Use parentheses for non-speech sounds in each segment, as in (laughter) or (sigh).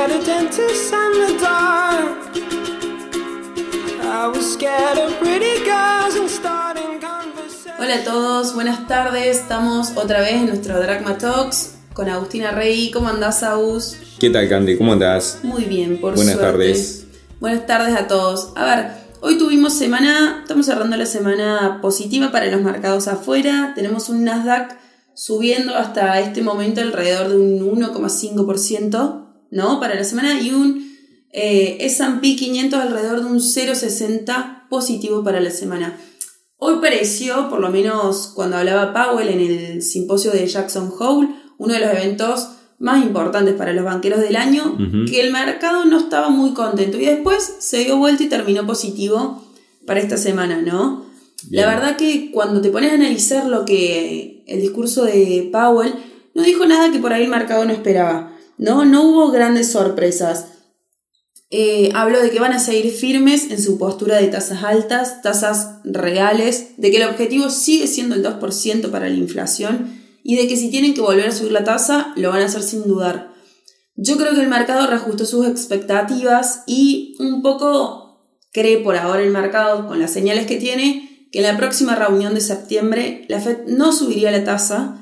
at a dentist in the dark. I was scared of pretty girls and starting conversations. Hola a todos, buenas tardes. Estamos otra vez en nuestro Dragma Talks con Agustina Rey. ¿Cómo andás, Agus? ¿Qué tal, Candy? ¿Cómo andás? Muy bien, por Buenas suerte. tardes. Buenas tardes a todos. A ver, hoy tuvimos semana, estamos cerrando la semana positiva para los mercados afuera. Tenemos un Nasdaq subiendo hasta este momento alrededor de un 1,5%, ¿no? Para la semana y un eh, S&P 500 alrededor de un 0,60 positivo para la semana. Hoy pareció, por lo menos cuando hablaba Powell en el simposio de Jackson Hole, uno de los eventos más importantes para los banqueros del año, que el mercado no estaba muy contento y después se dio vuelta y terminó positivo para esta semana, ¿no? Bien. La verdad que cuando te pones a analizar lo que el discurso de Powell, no dijo nada que por ahí el mercado no esperaba, ¿no? No hubo grandes sorpresas. Eh, habló de que van a seguir firmes en su postura de tasas altas, tasas reales, de que el objetivo sigue siendo el 2% para la inflación y de que si tienen que volver a subir la tasa, lo van a hacer sin dudar. Yo creo que el mercado reajustó sus expectativas y un poco cree por ahora el mercado, con las señales que tiene, que en la próxima reunión de septiembre la Fed no subiría la tasa,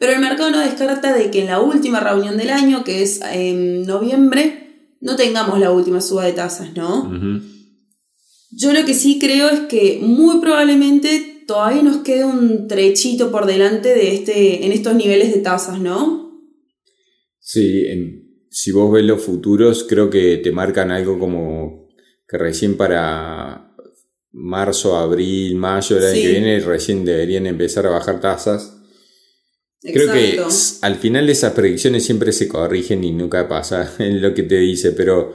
pero el mercado no descarta de que en la última reunión del año, que es en noviembre, no tengamos la última suba de tasas, ¿no? Yo lo que sí creo es que muy probablemente todavía nos quede un trechito por delante de este, en estos niveles de tasas, ¿no? Sí, en- si vos ves los futuros, creo que te marcan algo como que recién para marzo, abril, mayo del año Sí. que viene, recién deberían empezar a bajar tasas. Creo que al final esas predicciones siempre se corrigen y nunca pasa (laughs) en lo que te dice, pero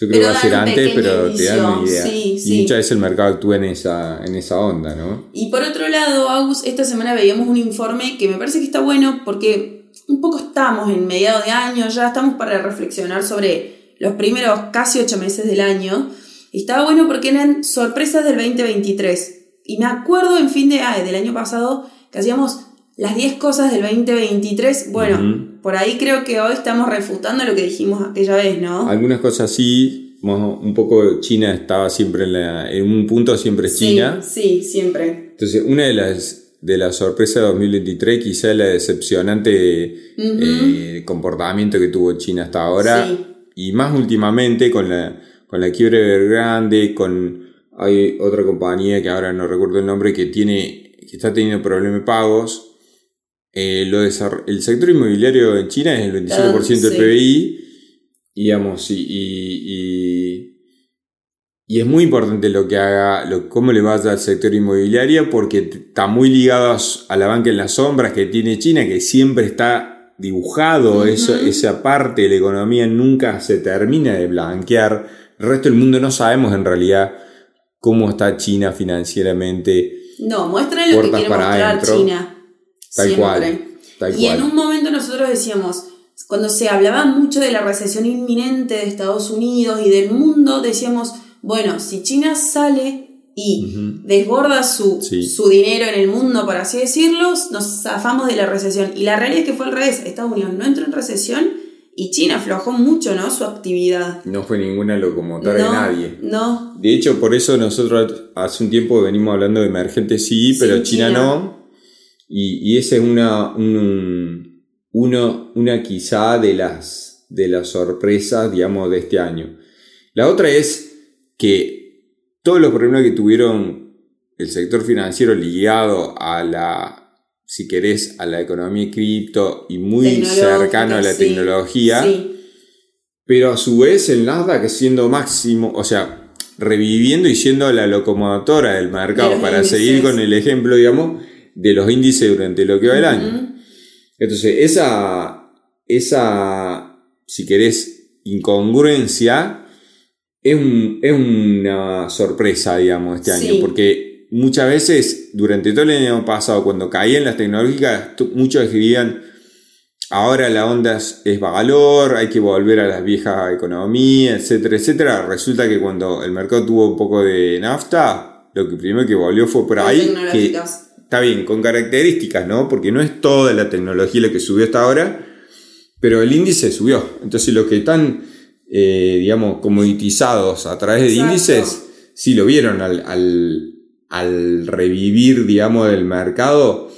yo creo Pero que va a ser antes, pero te dan una idea. sí, y muchas veces el mercado actúa en esa, en esa onda, ¿no? Y por otro lado, Agus, esta semana veíamos un informe que me parece que está bueno porque un poco estamos en mediado de año, ya estamos para reflexionar sobre los primeros casi ocho meses del año. Y estaba bueno porque eran sorpresas del 2023. Y me acuerdo en fin de ah, del año pasado que hacíamos las 10 cosas del 2023. Bueno, por ahí creo que hoy estamos refutando lo que dijimos aquella vez, ¿no? Algunas cosas sí, un poco China estaba siempre en, la- en un punto, siempre es China. Sí, sí, siempre. Entonces, una de las, de las sorpresas de 2023, quizá la decepcionante eh, comportamiento que tuvo China hasta ahora, Sí. y más últimamente con la, con la quiebra de Evergrande, con hay otra compañía que ahora no recuerdo el nombre que tiene que está teniendo problemas de pagos. Eh, lo el sector inmobiliario en China es el 27% del sí. PBI, digamos, y, y, y- y es muy importante lo que haga, lo, cómo le vaya al sector inmobiliario, porque está muy ligado a, la banca en las sombras que tiene China, que siempre está dibujado, eso- esa parte de la economía nunca se termina de blanquear. El resto del mundo no sabemos en realidad cómo está China financieramente, No, muestran lo que quiere mostrar adentro. China. Tal Siempre. cual. Tal y cual. en un momento nosotros decíamos, cuando se hablaba mucho de la recesión inminente de Estados Unidos y del mundo, decíamos, bueno, si China sale y Ujú. desborda su, Sí. su dinero en el mundo, por así decirlo, nos zafamos de la recesión. Y la realidad es que fue al revés. Estados Unidos no entró en recesión y China aflojó mucho, ¿no? Su actividad. No fue ninguna locomotora no, de nadie. No, De hecho, por eso nosotros hace un tiempo venimos hablando de emergente sí, Sí, pero China, China. no. Y, y esa es una, un- uno, una quizá de las, de las sorpresas, digamos, de este año. La otra es que todos los problemas que tuvieron el sector financiero ligado a la, si querés, a la economía cripto y muy cercano a la sí, tecnología, Sí. pero a su vez el Nasdaq siendo máximo, o sea, reviviendo y siendo la locomotora del mercado, para seguir con el ejemplo, digamos, de los índices durante lo que va el año. Entonces, esa, esa, si querés, incongruencia es, un- es una sorpresa, digamos, este Sí. año, porque muchas veces, durante todo el año pasado, cuando caían las tecnológicas, muchos escribían, ahora la onda es, es valor, hay que volver a las viejas economías, etcétera, etcétera. Resulta que cuando el mercado tuvo un poco de nafta, lo que primero que volvió fue por ahí, que. Está bien, con características, ¿no? Porque no es toda la tecnología la que subió hasta ahora, pero el índice subió. Entonces los que están eh, digamos, comoditizados a través de índices, sí lo vieron al, al, al revivir, digamos, del mercado,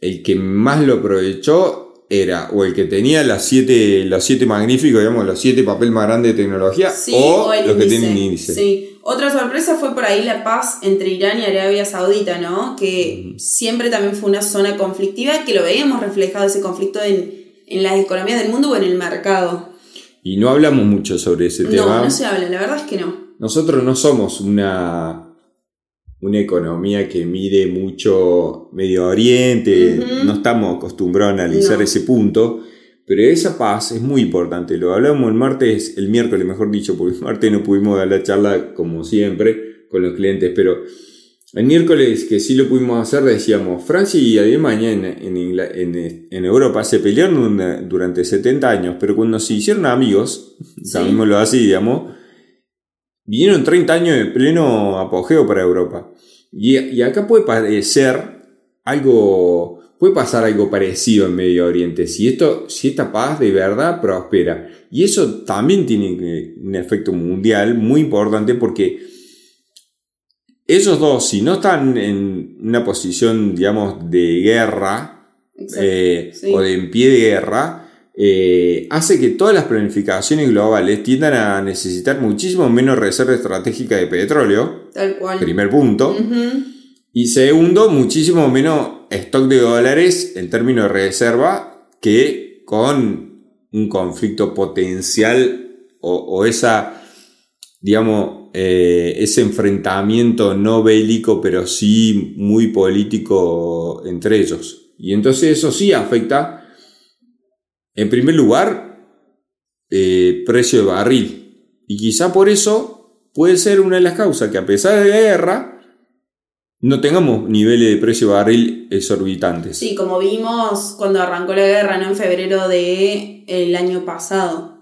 el que más lo aprovechó era o el que tenía las siete, los siete magníficos, digamos, los siete papel más grandes de tecnología, Sí, o, el los que tienen índice. Sí. Otra sorpresa fue por ahí la paz entre Irán y Arabia Saudita, ¿no? Que siempre también fue una zona conflictiva, que lo veíamos reflejado ese conflicto en, en las economías del mundo o en el mercado. Y no hablamos mucho sobre ese tema. No, no se habla, la verdad es que no. Nosotros no somos una, una economía que mire mucho Medio Oriente, Ujú. no estamos acostumbrados a analizar No. ese punto, pero esa paz es muy importante. Lo hablamos el martes, el miércoles mejor dicho, porque el martes no pudimos dar la charla como siempre con los clientes, pero el miércoles que sí lo pudimos hacer decíamos, Francia y Alemania en, en, en- en Europa se pelearon una- durante 70 años, pero cuando se hicieron amigos, Sí. llamémoslo así, digamos, vinieron 30 años de pleno apogeo para Europa. Y, y acá puede parecer algo, puede pasar algo parecido en Medio Oriente, si, esto, si esta paz de verdad prospera. Y eso también tiene un efecto mundial muy importante porque ellos dos, si no están en una posición, digamos, de guerra, eh, sí. o de en pie de guerra, eh, hace que todas las planificaciones globales tiendan a necesitar muchísimo menos reserva estratégica de petróleo, Tal cual. primer punto, y segundo, muchísimo menos stock de dólares en términos de reserva que con un conflicto potencial o, o esa, digamos, eh, ese enfrentamiento no bélico, pero sí muy político entre ellos. Y entonces eso sí afecta, en primer lugar, eh, precio de barril. Y quizá por eso puede ser una de las causas que a pesar de la guerra, no tengamos niveles de precio de barril exorbitantes. Sí, como vimos cuando arrancó la guerra, ¿no? En febrero del el año pasado.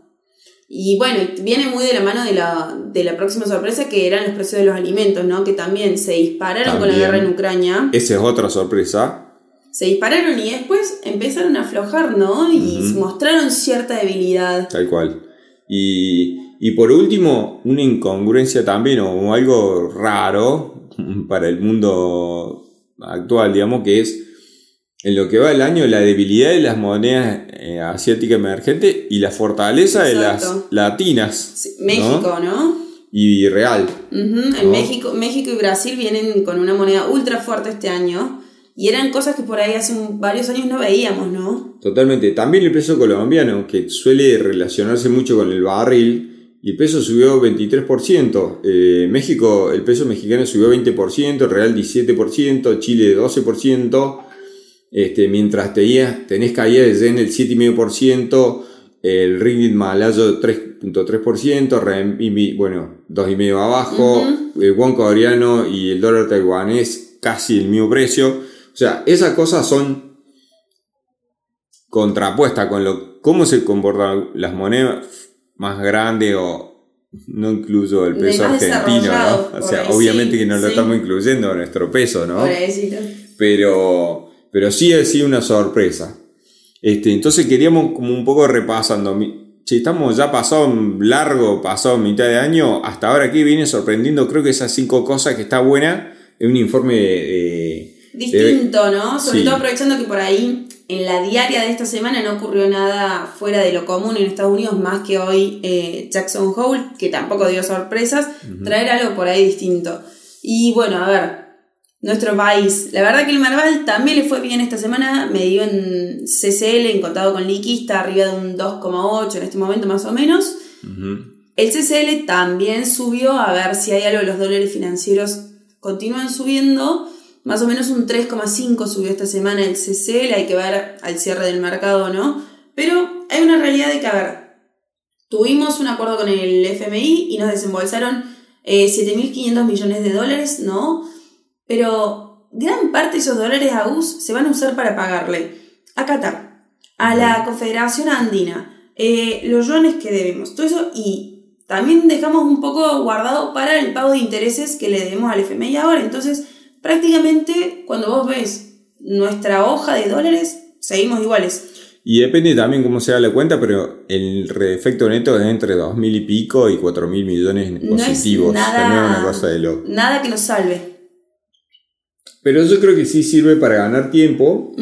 Y bueno, viene muy de la mano de la, de la próxima sorpresa que eran los precios de los alimentos, ¿no? Que también se dispararon con la guerra en Ucrania. Esa es otra sorpresa. Se dispararon y después empezaron a aflojar, ¿no? Y mostraron cierta debilidad. Tal cual. Y, y por último, una incongruencia también o algo raro (laughs) para el mundo actual, digamos, que es en lo que va el año la debilidad de las monedas eh, asiáticas emergentes y la fortaleza de las latinas. Sí, México, ¿no? Y real. En ¿No? México, México y Brasil vienen con una moneda ultra fuerte este año. Y eran cosas que por ahí hace un- varios años no veíamos, ¿no? Totalmente. También el peso colombiano, que suele relacionarse mucho con el barril, y el peso subió 23%. Eh, México, el peso mexicano subió 20%, el real 17%, Chile 12%, este, mientras tenías, tenés caída de yen el 7,5%, el ringgit malayo 3.3%, renminbi, bueno, 2,5% abajo, el won coreano y el dólar taiwanés casi el mismo precio. O sea, esas cosas son contrapuesta con lo cómo se comportan las monedas más grandes o no incluso el peso argentino, ¿no? O sea, obviamente sí, que no lo sí. estamos incluyendo en nuestro peso, ¿no? Pero, pero sí ha sido una sorpresa. Este, entonces queríamos como un poco repasando. Si estamos ya pasado largo, pasado mitad de año, hasta ahora aquí viene sorprendiendo, creo que esas cinco cosas que está buena, es un informe de, Distinto, ¿no? Sobre sí. todo aprovechando que por ahí en la diaria de esta semana no ocurrió nada fuera de lo común en Estados Unidos, más que hoy eh, Jackson Hole, que tampoco dio sorpresas, traer algo por ahí distinto. Y bueno, a ver, nuestro país. La verdad que el Marval también le fue bien esta semana, me dio en CCL, en contado con liquista, arriba de un 2,8 en este momento más o menos. El CCL también subió, a ver si hay algo, los dólares financieros continúan subiendo, más o menos un 3,5 subió esta semana el CCL, hay que ver al cierre del mercado, ¿no? Pero hay una realidad de que, a ver, tuvimos un acuerdo con el FMI y nos desembolsaron eh, 7.500 millones de dólares, ¿no? Pero gran parte de esos dólares a US se van a usar para pagarle a Qatar, a la Confederación Andina, eh, los yuanes que debemos, todo eso y también dejamos un poco guardado para el pago de intereses que le debemos al FMI ahora. Entonces, prácticamente cuando vos ves nuestra hoja de dólares, seguimos iguales. Y depende también cómo se da la cuenta, pero el efecto neto es entre 2.000 y pico y 4.000 millones No positivos. Nada- no es una cosa de loco. Nada que nos salve. Pero yo creo que sí sirve para ganar tiempo.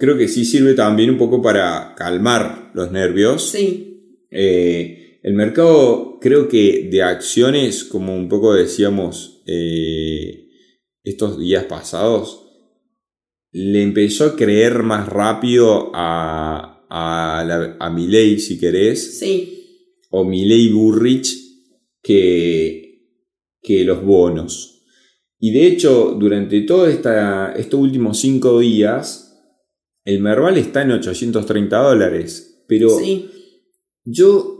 Creo que sí sirve también un poco para calmar los nervios. Sí. Eh, el mercado, creo que de acciones, como un poco decíamos eh, estos días pasados, le empezó a creer más rápido a, a, la- a Milei, si querés, Sí. o Milei Burrich, que, que los bonos. Y de hecho, durante todos estos últimos cinco días, el Merval está en 830 dólares. Pero Sí. yo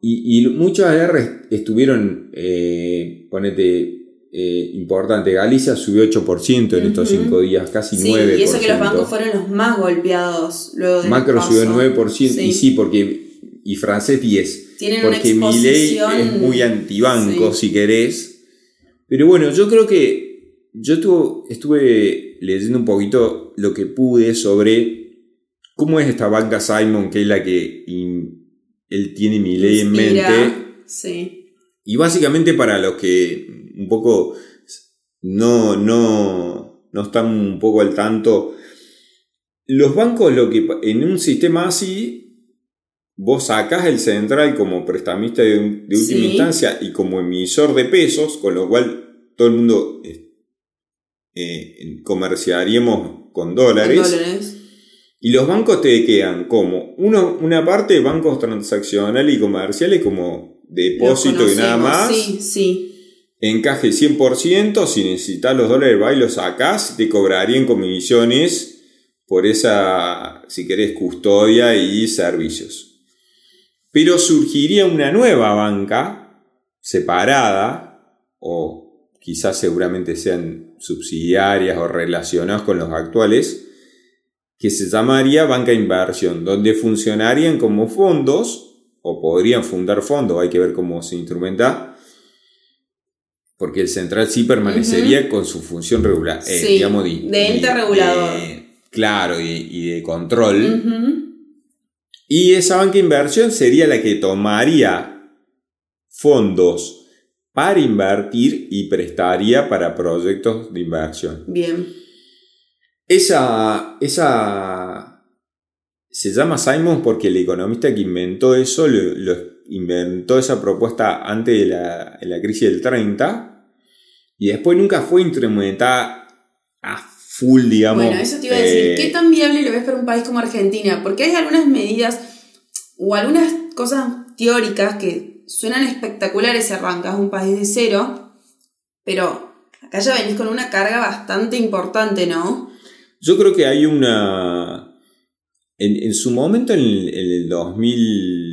y, y muchos AR estuvieron, eh, ponete, eh, importante. Galicia subió 8% en estos Ujú. 5 días, casi Sí, 9%. y eso que los bancos fueron los más golpeados luego de Macro subió 9%, Sí. y sí, porque. Y francés 10%. Tienen una Porque Milei exposición- es muy antibanco, Sí. si querés. Pero bueno, yo creo que. Yo tu- estuve leyendo un poquito lo que pude sobre cómo es esta banca Simon, que es la que in- él tiene Milei en Inspira. mente. Sí. Y básicamente para los que un poco no, no, no están un poco al tanto, los bancos lo que en un sistema así, vos sacás el central como prestamista de, de última Sí. instancia y como emisor de pesos, con lo cual todo el mundo eh, eh, comerciaríamos con dólares. Dólares. Y los bancos te quedan como uno, una parte bancos transaccionales y comerciales como depósito y nada más. Sí, sí. Encaje 100%, si necesitas los dólares va y los sacás, te cobrarían comisiones por esa, si querés, custodia y servicios. Pero surgiría una nueva banca separada, o quizás seguramente sean subsidiarias o relacionadas con los actuales, que se llamaría banca inversión, donde funcionarían como fondos, o podrían fundar fondos, hay que ver cómo se instrumenta, porque el central sí permanecería con su función regular, eh, Sí, digamos, de ente regulador. claro, y, y de control. Y esa banca de inversión sería la que tomaría fondos para invertir y prestaría para proyectos de inversión. Bien. Esa, esa se llama Simon porque el economista que inventó eso lo, lo inventó esa propuesta antes de la, de la crisis del 30 y después nunca fue implementada a full, digamos. Bueno, eso te iba a decir. eh, ¿Qué tan viable lo ves para un país como Argentina? Porque hay algunas medidas o algunas cosas teóricas que suenan espectaculares si arrancas un país de cero, pero acá ya venís con una carga bastante importante, ¿no? Yo creo que hay una. En, en su momento, en el, en el 2000.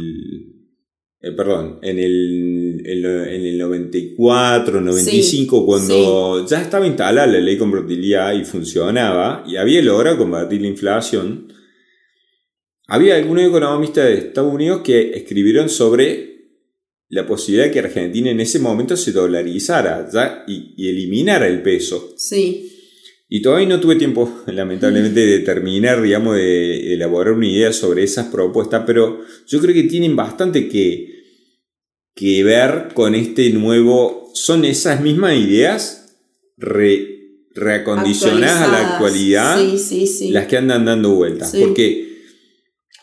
Eh, perdón, en el, en, lo- en el 94, 95, cuando ya estaba instalada la ley con convertibilidad y funcionaba, y había logrado combatir la inflación, había algunos economistas de Estados Unidos que escribieron sobre la posibilidad de que Argentina en ese momento se dolarizara ya, y, y eliminara el peso. Sí. Y todavía no tuve tiempo, (laughs) lamentablemente, de (laughs) terminar, digamos, de elaborar una idea sobre esas propuestas, pero yo creo que tienen bastante que, que ver con este nuevo... Son esas mismas ideas re- reacondicionadas a la actualidad Sí, sí, sí. las que andan dando vueltas. Porque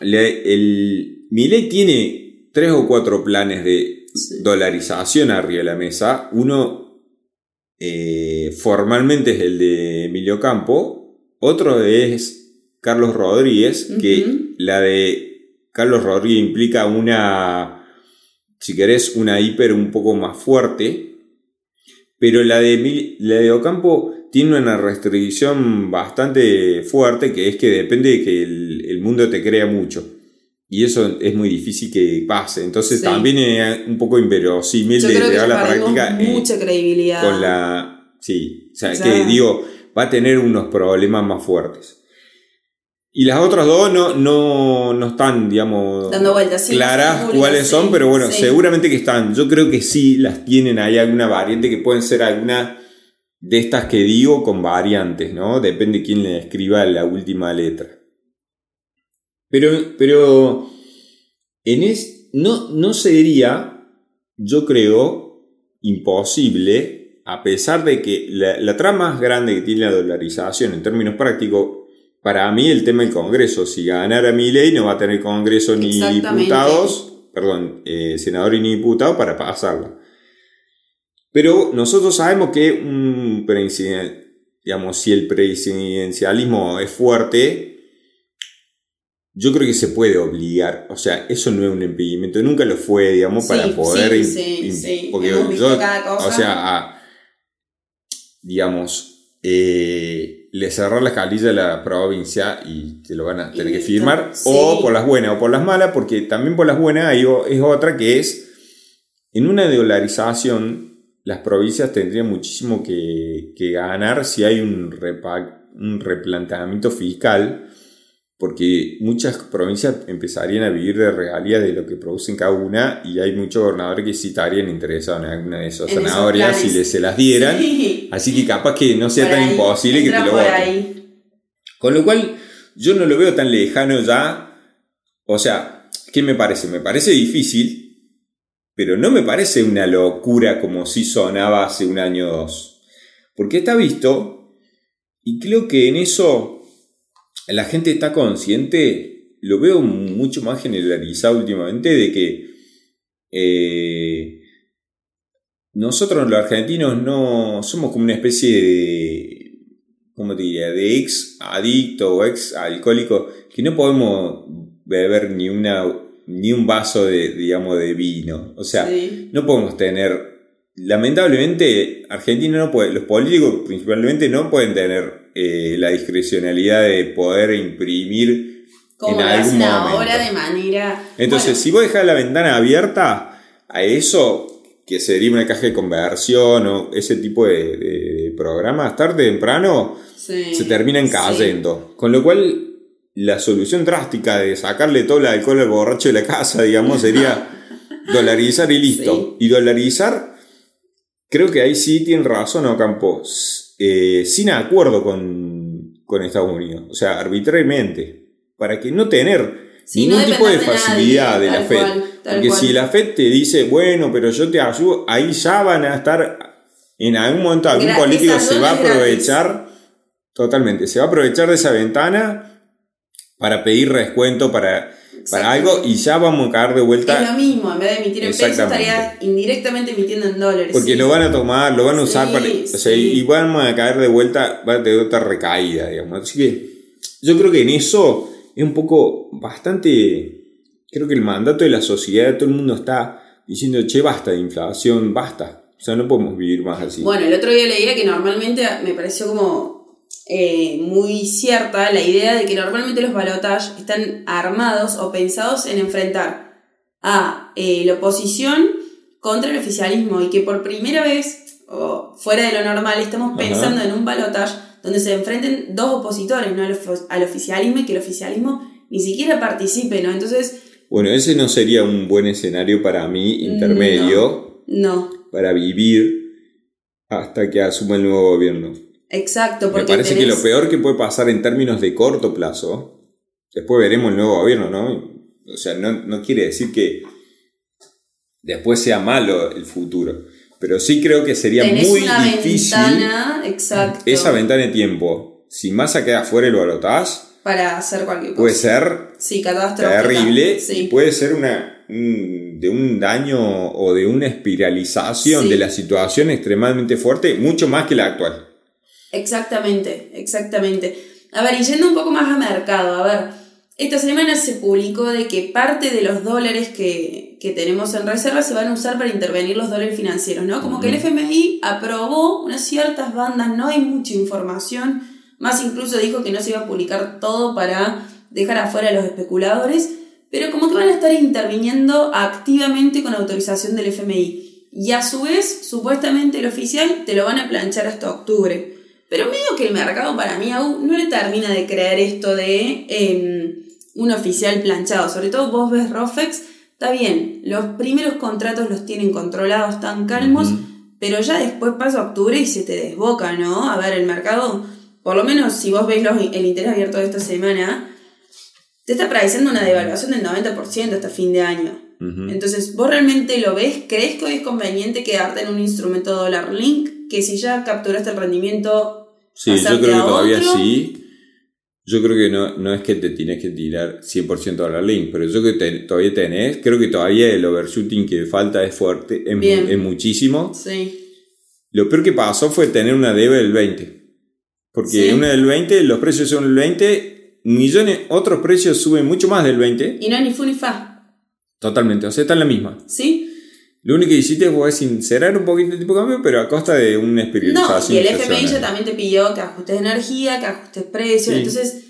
le- el, Milei tiene tres o cuatro planes de dolarización arriba de la mesa. Uno eh, formalmente es el de Emilio Campo. Otro es Carlos Rodríguez, que la de Carlos Rodríguez implica una, si querés, una hiper un poco más fuerte. Pero la de, la de Ocampo tiene una restricción bastante fuerte que es que depende de que el, el mundo te crea mucho. Y eso es muy difícil que pase. Entonces Sí. también es un poco inverosímil Yo de llevar a la práctica eh, mucha credibilidad. con la... Sí, o sea, Ya. que digo, va a tener unos problemas más fuertes. Y las otras dos no, no, no están, digamos, Dando vueltas, sí, claras cuáles son, pero bueno, sí. seguramente que están. Yo creo que sí las tienen ahí alguna variante que pueden ser alguna de estas que digo con variantes, ¿no? Depende quién le escriba la última letra. Pero, pero en es, no, no sería, yo creo, imposible, a pesar de que la, la trama más grande que tiene la dolarización en términos prácticos, para mí el tema del Congreso, si ganara mi ley no va a tener Congreso ni diputados, perdón, eh, senador y ni diputado para pasarla. Pero nosotros sabemos que un digamos, si el presidencialismo es fuerte, yo creo que se puede obligar, o sea, eso no es un impedimento, nunca lo fue, digamos, Sí, para poder... sí, sí. Porque yo, o sea, a- digamos, eh, le cerrar la calilla a la provincia y te lo van a tener que firmar, sí. o por las buenas o por las malas, porque también por las buenas hay es otra que es, en una dolarización, las provincias tendrían muchísimo que, que ganar si hay un, repa- un replanteamiento fiscal, porque muchas provincias empezarían a vivir de regalías de lo que producen cada una y hay muchos gobernadores que sí estarían interesados en alguna de esas En zanahorias si les, se las dieran. Sí. Así que capaz que no sea Por tan ahí, imposible que te lo voten. Con lo cual, yo no lo veo tan lejano ya. O sea, ¿qué me parece? Me parece difícil, pero no me parece una locura como si sonaba hace un año o dos. Porque está visto, y creo que en eso la gente está consciente, lo veo mucho más generalizado últimamente, de que eh, nosotros los argentinos no somos como una especie de, ¿cómo te diría?, de ex adicto o ex alcohólico, que no podemos beber ni una ni un vaso de, digamos, de vino. O sea, Sí. no podemos tener, lamentablemente, Argentina no puede, los políticos principalmente no pueden tener eh, la discrecionalidad de poder imprimir Como en algún hacen momento. ahora de manera. Entonces, Bueno, si vos dejás la ventana abierta a eso, que sería una caja de conversión o ese tipo de, de- de programas, tarde o temprano sí, se terminan sí. cayendo. Con lo cual, la solución drástica de sacarle todo el alcohol al borracho de la casa, digamos, sería (laughs) dolarizar y listo. Y dolarizar, creo que ahí sí tienen razón Ocampo, eh, sin acuerdo con, con Estados Unidos, o sea, arbitrariamente, para que no tener Sí, ningún no tipo de facilidad nadie, de la FED. cual, Porque cual. si la FED te dice, bueno, pero yo te ayudo, ahí ya van a estar, en algún momento algún político se va a aprovechar, totalmente, se va a aprovechar de esa ventana para pedir descuento para, para algo y ya vamos a caer de Es vuelta lo mismo, en vez de emitir en pesos, estaría indirectamente emitiendo en dólares. porque sí. lo van a tomar, lo van a usar Sí, para, o sea, sí. y vamos a caer de vuelta, va a tener otra recaída, digamos. Así que yo creo que en eso es un poco bastante, creo que el mandato de la sociedad, todo el mundo está diciendo, che, basta de inflación, basta. O sea, no podemos vivir más así. Bueno, el otro día leía que normalmente me pareció como eh, muy cierta la idea de que normalmente los balotajes están armados o pensados en enfrentar a eh, la oposición contra el oficialismo y que por primera vez, o fuera de lo normal, estamos Ajá. pensando en un balotaje donde se enfrenten dos opositores ¿no? al oficialismo y que el oficialismo ni siquiera participe, ¿no? Entonces, Bueno, ese no sería un buen escenario para mí, intermedio, no, para vivir hasta que asuma el nuevo gobierno. Exacto, Me porque parece que lo peor que puede pasar en términos de corto plazo, después veremos el nuevo gobierno, ¿no? O sea, no, no quiere decir que después sea malo el futuro, pero sí creo que sería tenés muy una difícil ventana, exacto, esa ventana de tiempo. Si Massa queda fuera el balotaje, para hacer cualquier cosa. puede ser Sí, terrible y puede ser una un- de un daño o de una espiralización Sí. de la situación extremadamente fuerte, mucho más que la actual. Exactamente, exactamente. A ver, y yendo un poco más a mercado, a ver, esta semana se publicó de que parte de los dólares que, que tenemos en reserva se van a usar para intervenir los dólares financieros, ¿no? Como que el FMI aprobó unas ciertas bandas, no hay mucha información, más incluso dijo que no se iba a publicar todo para dejar afuera a los especuladores, pero como que van a estar interviniendo activamente con autorización del FMI. Y a su vez, supuestamente el oficial te lo van a planchar hasta octubre. Pero medio que el mercado para mí aún no le termina de creer esto de em, un oficial planchado. Sobre todo vos ves Rofex, está bien, los primeros contratos los tienen controlados, tan calmos, pero ya después pasa octubre y se te desboca, ¿no? A ver, el mercado, por lo menos si vos ves los- el interés abierto de esta semana, te está prediciendo una devaluación del 90% hasta fin de año. Entonces, ¿vos realmente lo ves? ¿Crees que hoy es conveniente quedarte en un instrumento dólar link? Que si ya capturaste el rendimiento, Sí, yo creo que todavía otro. sí. Yo creo que no, no es que te tienes que tirar 100% a la link, pero yo creo que te- todavía tenés, creo que todavía el overshooting que falta es fuerte, es, mu- es muchísimo. sí. Lo peor que pasó fue tener una debe del 20. Porque Sí. una del 20, los precios son el 20, millones, otros precios suben mucho más del 20. Y no es ni fu ni fa. Totalmente, o sea, está en la misma. ¿Sí? Lo único que hiciste fue sincerar un poquito el tipo de cambio, pero a costa de una No, espiritualización. y el FMI ya también te pidió que ajustes energía, que ajustes precios. Sí. Entonces,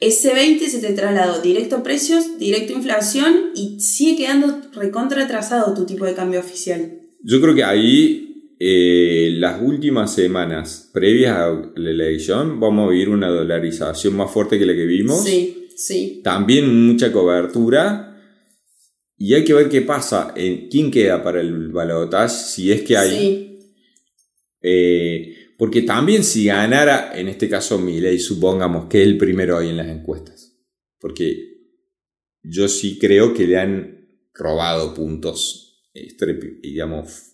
ese 20 se te trasladó directo a precios, directo a inflación y sigue quedando recontra atrasado tu tipo de cambio oficial. Yo creo que ahí, eh, las últimas semanas previas a la elección, vamos a vivir una dolarización más fuerte que la que vimos. Sí, sí. También mucha cobertura. Y hay que ver qué pasa, en quién queda para el balotaje, si es que hay. Sí, Eh, porque también si ganara, en este caso Milei, supongamos que es el primero hoy en las encuestas. Porque yo sí creo que le han robado puntos, digamos,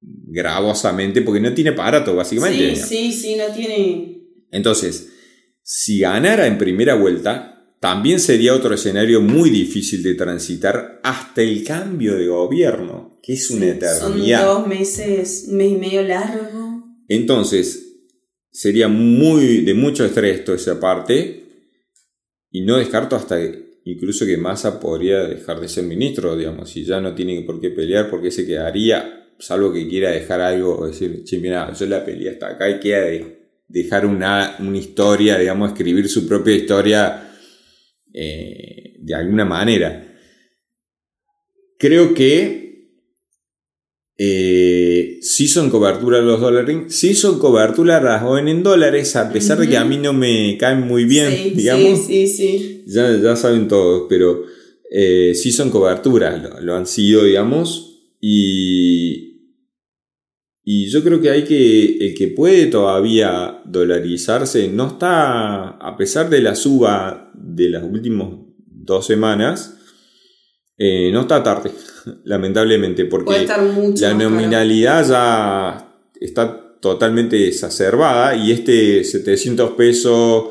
gravosamente, porque no tiene aparato, básicamente. sí, sí, sí, no tiene... Entonces, si ganara en primera vuelta, también sería otro escenario muy difícil de transitar hasta el cambio de gobierno, que es una Son eternidad. dos meses, un mes y medio largo. Entonces, sería muy de mucho estrés toda esa parte. Y no descarto hasta incluso que Massa podría dejar de ser ministro, digamos, si ya no tiene por qué pelear, porque se quedaría, salvo que quiera dejar algo, o decir, che, mira, yo la peleé hasta acá y queda de dejar una, una historia, digamos, escribir su propia historia eh, de alguna manera. Creo que eh, sí son cobertura los dólares, sí son cobertura las ON en dólares, a pesar de que a mí no me caen muy bien, sí, digamos. sí, sí, sí. Ya, ya saben todos, pero eh, sí son cobertura, lo, lo han sido, digamos, y, y yo creo que hay que, el que puede todavía dolarizarse, no está, a pesar de la suba de las últimas dos semanas, eh, no está tarde, (laughs) lamentablemente, porque la nominalidad ya está totalmente exacerbada y este 700 pesos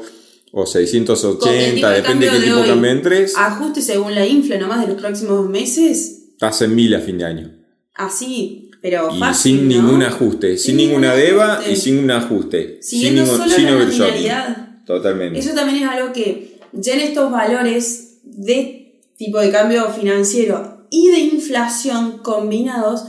o Con el tipo 680, de depende de qué tipo de cambio entres, Ajuste según la infla nomás de los próximos meses. estás en mil a fin de año. Así, pero Y fácil, sin ¿no? ningún ajuste, sin, Sin ninguna deba ajuste. y sin un ajuste. Siguiendo sin solo sin la nominalidad. Totalmente. Eso también es algo que ya en estos valores de tipo de cambio financiero y de inflación combinados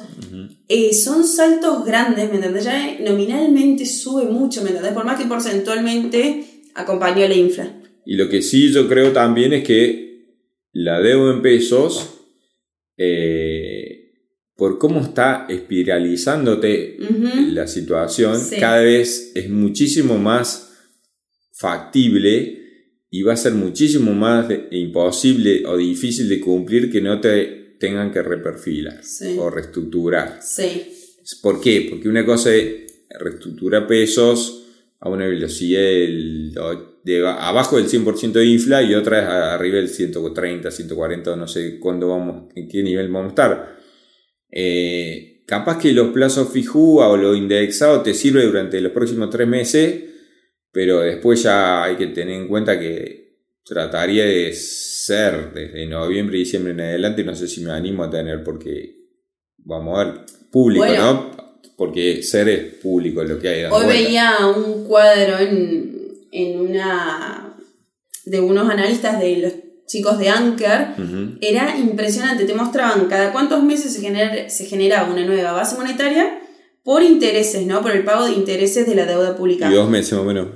eh, son saltos grandes, ¿me entendés? Ya nominalmente sube mucho, ¿me entendés? Por más que porcentualmente acompañó la infla. Y lo que sí yo creo también es que la deuda en pesos, eh, por cómo está espiralizándote la situación, Sí. cada vez es muchísimo más factible y va a ser muchísimo más de- imposible o difícil de cumplir que no te tengan que reperfilar Sí. o reestructurar. Sí, ¿Por qué? Porque una cosa es reestructurar pesos a una velocidad del- de abajo del 100% de infla y otra es arriba del 130, 140, no sé cuándo vamos, en qué nivel vamos a estar. Eh, capaz que los plazos fijúa o lo indexado te sirve durante los próximos tres meses, pero después ya hay que tener en cuenta que trataría de ser desde noviembre y diciembre en adelante, no sé si me animo a tener porque vamos a ver público, Bueno. ¿no? Porque ser es público lo que hay. Hoy vuelta. veía un cuadro en, en una de unos analistas de los chicos de Anker. Era impresionante, te mostraban cada cuántos meses se, genera, se generaba una nueva base monetaria por intereses, ¿no? Por el pago de intereses de la deuda pública. Y dos meses más o menos.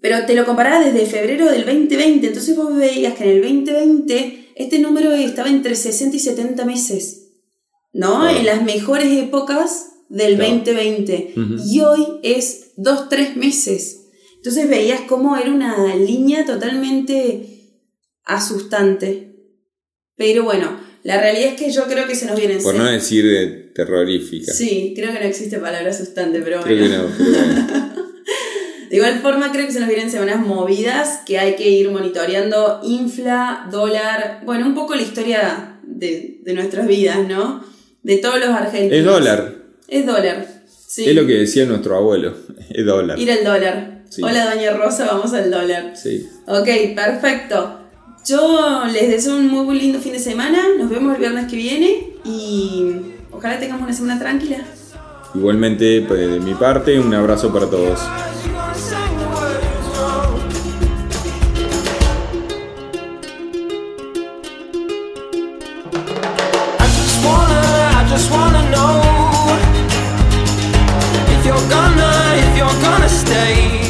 Pero te lo comparaba desde febrero del 2020, entonces vos veías que en el 2020 este número estaba entre 60 y 70 meses, ¿no? Claro. En las mejores épocas del Claro. 2020. Ujú. Y hoy es 2-3 meses. Entonces veías cómo era una línea totalmente asustante. Pero bueno, la realidad es que yo creo que se nos vienen Por no decir de terrorífica. Sí, creo que no existe palabra asustante, pero Creo bueno. que no, pero bueno. (laughs) De igual forma, creo que se nos vienen semanas movidas que hay que ir monitoreando infla, dólar, bueno, un poco la historia de, de nuestras vidas, ¿no? De todos los argentinos. Es dólar. Es dólar. Sí. Es lo que decía nuestro abuelo. Es dólar. Ir al dólar. Sí. Hola, doña Rosa, vamos al dólar. Sí. Ok, perfecto. Yo les deseo un muy, lindo fin de semana. Nos vemos el viernes que viene y ojalá tengamos una semana tranquila. Igualmente, pues, de mi parte, un abrazo para todos. stay.